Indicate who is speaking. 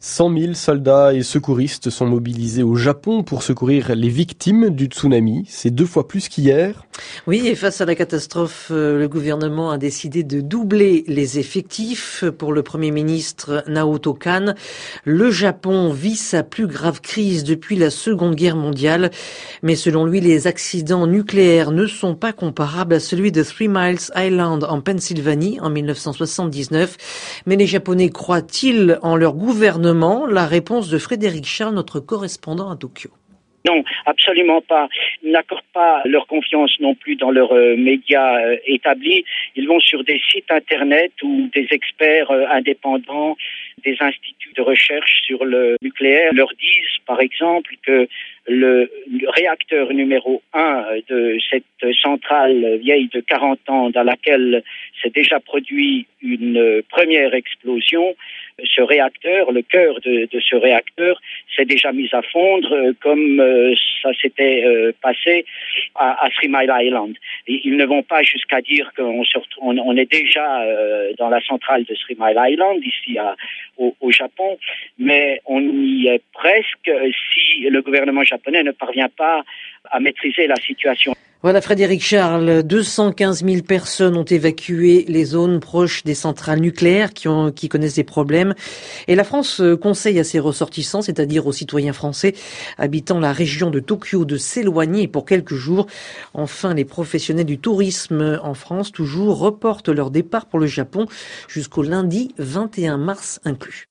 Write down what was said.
Speaker 1: 100 000 soldats et secouristes sont mobilisés au Japon pour secourir les victimes du tsunami. C'est deux fois plus qu'hier.
Speaker 2: Oui, et face à la catastrophe, euh, le gouvernement a décidé de doubler les effectifs. Pour le Premier ministre Naoto Kan, le Japon vit sa plus grave crise depuis la Seconde Guerre mondiale. Mais selon lui, les accidents nucléaires ne sont pas comparables à celui de Three Miles Island en Pennsylvanie en 1979. Mais les Japonais croient-ils en leur gouvernement la réponse de Frédéric Charles, notre correspondant à Tokyo.
Speaker 3: Non, absolument pas. Ils n'accordent pas leur confiance non plus dans leurs euh, médias euh, établis. Ils vont sur des sites internet où des experts euh, indépendants, des instituts de recherche sur le nucléaire leur disent, par exemple, que le, réacteur numéro un de cette centrale vieille de 40 ans dans laquelle s'est déjà produit une première explosion, ce réacteur, le cœur de, ce réacteur, s'est déjà mis à fondre euh, comme euh, ça s'était euh, passé à, à, Three Mile Island. ils ne vont pas jusqu'à dire qu'on on, est déjà dans la centrale de Three Mile Island, ici au, au, Japon, mais on y est presque si le gouvernement japonais ne parvient pas à maîtriser la situation.
Speaker 2: Voilà Frédéric Charles, 215 000 personnes ont évacué les zones proches des centrales nucléaires qui, connaissent des problèmes. Et la France euh, conseille à ses ressortissants, c'est-à-dire aux citoyens français habitant la région de Tokyo, de s'éloigner pour quelques jours. Enfin, les professionnels du tourisme en France toujours reportent leur départ pour le Japon jusqu'au lundi 21 mars inclus.